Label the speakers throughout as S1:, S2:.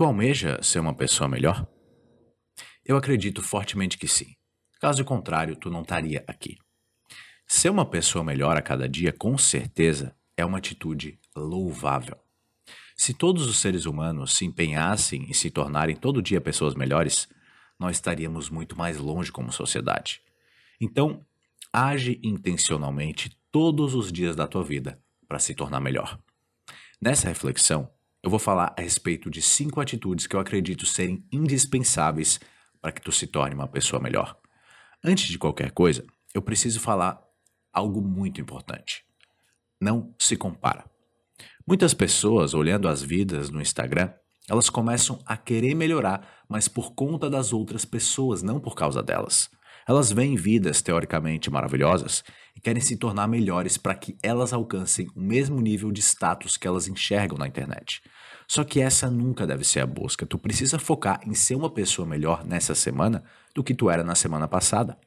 S1: Tu almeja ser uma pessoa melhor? Eu acredito fortemente que sim. Caso contrário, tu não estaria aqui. Ser uma pessoa melhor a cada dia, com certeza, é uma atitude louvável. Se todos os seres humanos se empenhassem em se tornarem todo dia pessoas melhores, nós estaríamos muito mais longe como sociedade. Então, age intencionalmente todos os dias da tua vida para se tornar melhor. Nessa reflexão, eu vou falar a respeito de cinco atitudes que eu acredito serem indispensáveis para que tu se torne uma pessoa melhor. Antes de qualquer coisa, eu preciso falar algo muito importante. Não se compara. Muitas pessoas, olhando as vidas no Instagram, elas começam a querer melhorar, mas por conta das outras pessoas, não por causa delas. Elas veem vidas teoricamente maravilhosas e querem se tornar melhores para que elas alcancem o mesmo nível de status que elas enxergam na internet. Só que essa nunca deve ser a busca. Tu precisa focar em ser uma pessoa melhor nessa semana do que tu era na semana passada.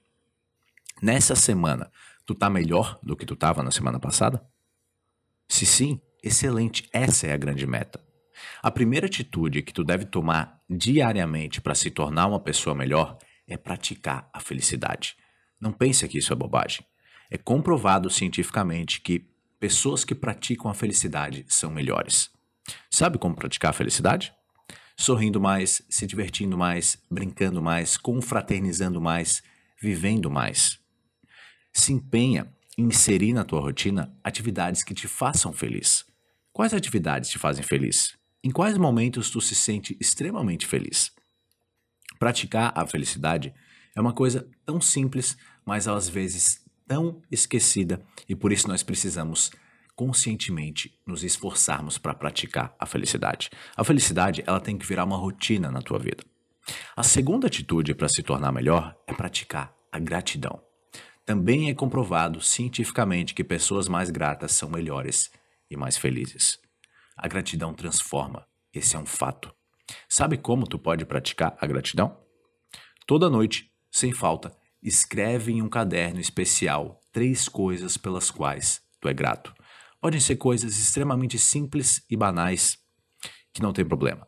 S1: Nessa semana, tu tá melhor do que tu estava na semana passada? Se sim, excelente, essa é a grande meta. A primeira atitude que tu deve tomar diariamente para se tornar uma pessoa melhor é praticar a felicidade. Não pense que isso é bobagem. É comprovado cientificamente que pessoas que praticam a felicidade são melhores. Sabe como praticar a felicidade? Sorrindo mais, se divertindo mais, brincando mais, confraternizando mais, vivendo mais. Se empenha em inserir na tua rotina atividades que te façam feliz. Quais atividades te fazem feliz? Em quais momentos tu se sente extremamente feliz? Praticar a felicidade é uma coisa tão simples, mas às vezes tão esquecida, e por isso nós precisamos conscientemente nos esforçarmos para praticar a felicidade. A felicidade, ela tem que virar uma rotina na tua vida. A segunda atitude para se tornar melhor é praticar a gratidão. Também é comprovado cientificamente que pessoas mais gratas são melhores e mais felizes. A gratidão transforma, esse é um fato. Sabe como tu pode praticar a gratidão? Toda noite, sem falta, escreve em um caderno especial três coisas pelas quais tu é grato. Podem ser coisas extremamente simples e banais, que não tem problema.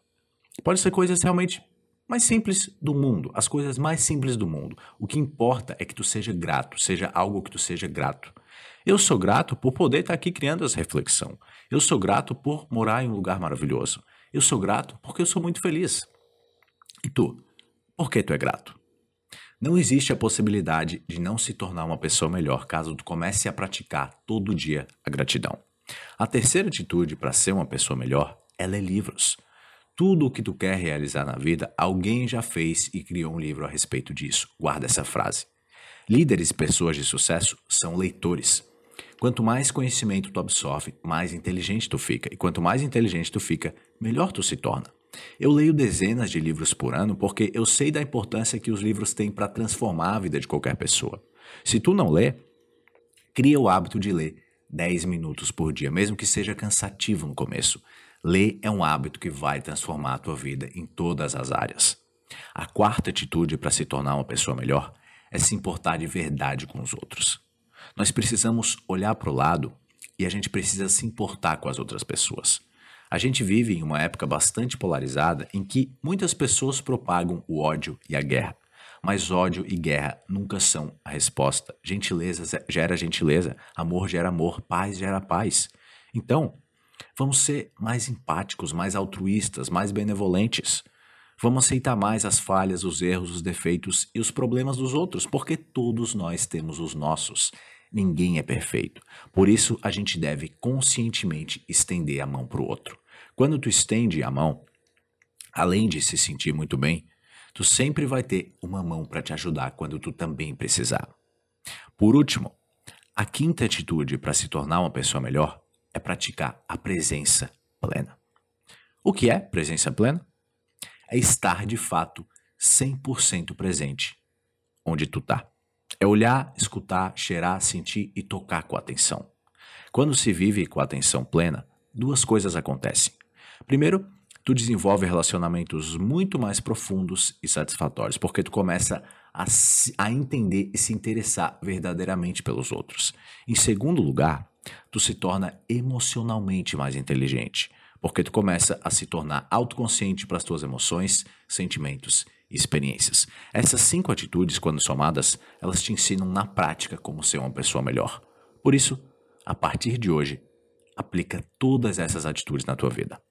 S1: Pode ser coisas realmente mais simples do mundo, as coisas mais simples do mundo. O que importa é que tu seja grato, seja algo que tu seja grato. Eu sou grato por poder estar aqui criando essa reflexão. Eu sou grato por morar em um lugar maravilhoso. Eu sou grato porque eu sou muito feliz. E tu? Por que tu é grato? Não existe a possibilidade de não se tornar uma pessoa melhor caso tu comece a praticar todo dia a gratidão. A terceira atitude para ser uma pessoa melhor é ler livros. Tudo o que tu quer realizar na vida, alguém já fez e criou um livro a respeito disso. Guarda essa frase. Líderes e pessoas de sucesso são leitores. Quanto mais conhecimento tu absorve, mais inteligente tu fica. E quanto mais inteligente tu fica, melhor tu se torna. Eu leio dezenas de livros por ano porque eu sei da importância que os livros têm para transformar a vida de qualquer pessoa. Se tu não lê, cria o hábito de ler 10 minutos por dia, mesmo que seja cansativo no começo. Ler é um hábito que vai transformar a tua vida em todas as áreas. A quarta atitude para se tornar uma pessoa melhor é se importar de verdade com os outros. Nós precisamos olhar para o lado e a gente precisa se importar com as outras pessoas. A gente vive em uma época bastante polarizada em que muitas pessoas propagam o ódio e a guerra. Mas ódio e guerra nunca são a resposta. Gentileza gera gentileza, amor gera amor, paz gera paz. Então, vamos ser mais empáticos, mais altruístas, mais benevolentes. Vamos aceitar mais as falhas, os erros, os defeitos e os problemas dos outros, porque todos nós temos os nossos. Ninguém é perfeito. Por isso, a gente deve conscientemente estender a mão para o outro. Quando tu estende a mão, além de se sentir muito bem, tu sempre vai ter uma mão para te ajudar quando tu também precisar. Por último, a quinta atitude para se tornar uma pessoa melhor é praticar a presença plena. O que é presença plena? É estar de fato 100% presente onde tu tá. É olhar, escutar, cheirar, sentir e tocar com atenção. Quando se vive com atenção plena, duas coisas acontecem. Primeiro, tu desenvolve relacionamentos muito mais profundos e satisfatórios, porque tu começa a, a entender e se interessar verdadeiramente pelos outros. Em segundo lugar, tu se torna emocionalmente mais inteligente, porque tu começa a se tornar autoconsciente para as tuas emoções, sentimentos experiências. Essas cinco atitudes, quando somadas, elas te ensinam na prática como ser uma pessoa melhor. Por isso, a partir de hoje, aplica todas essas atitudes na tua vida.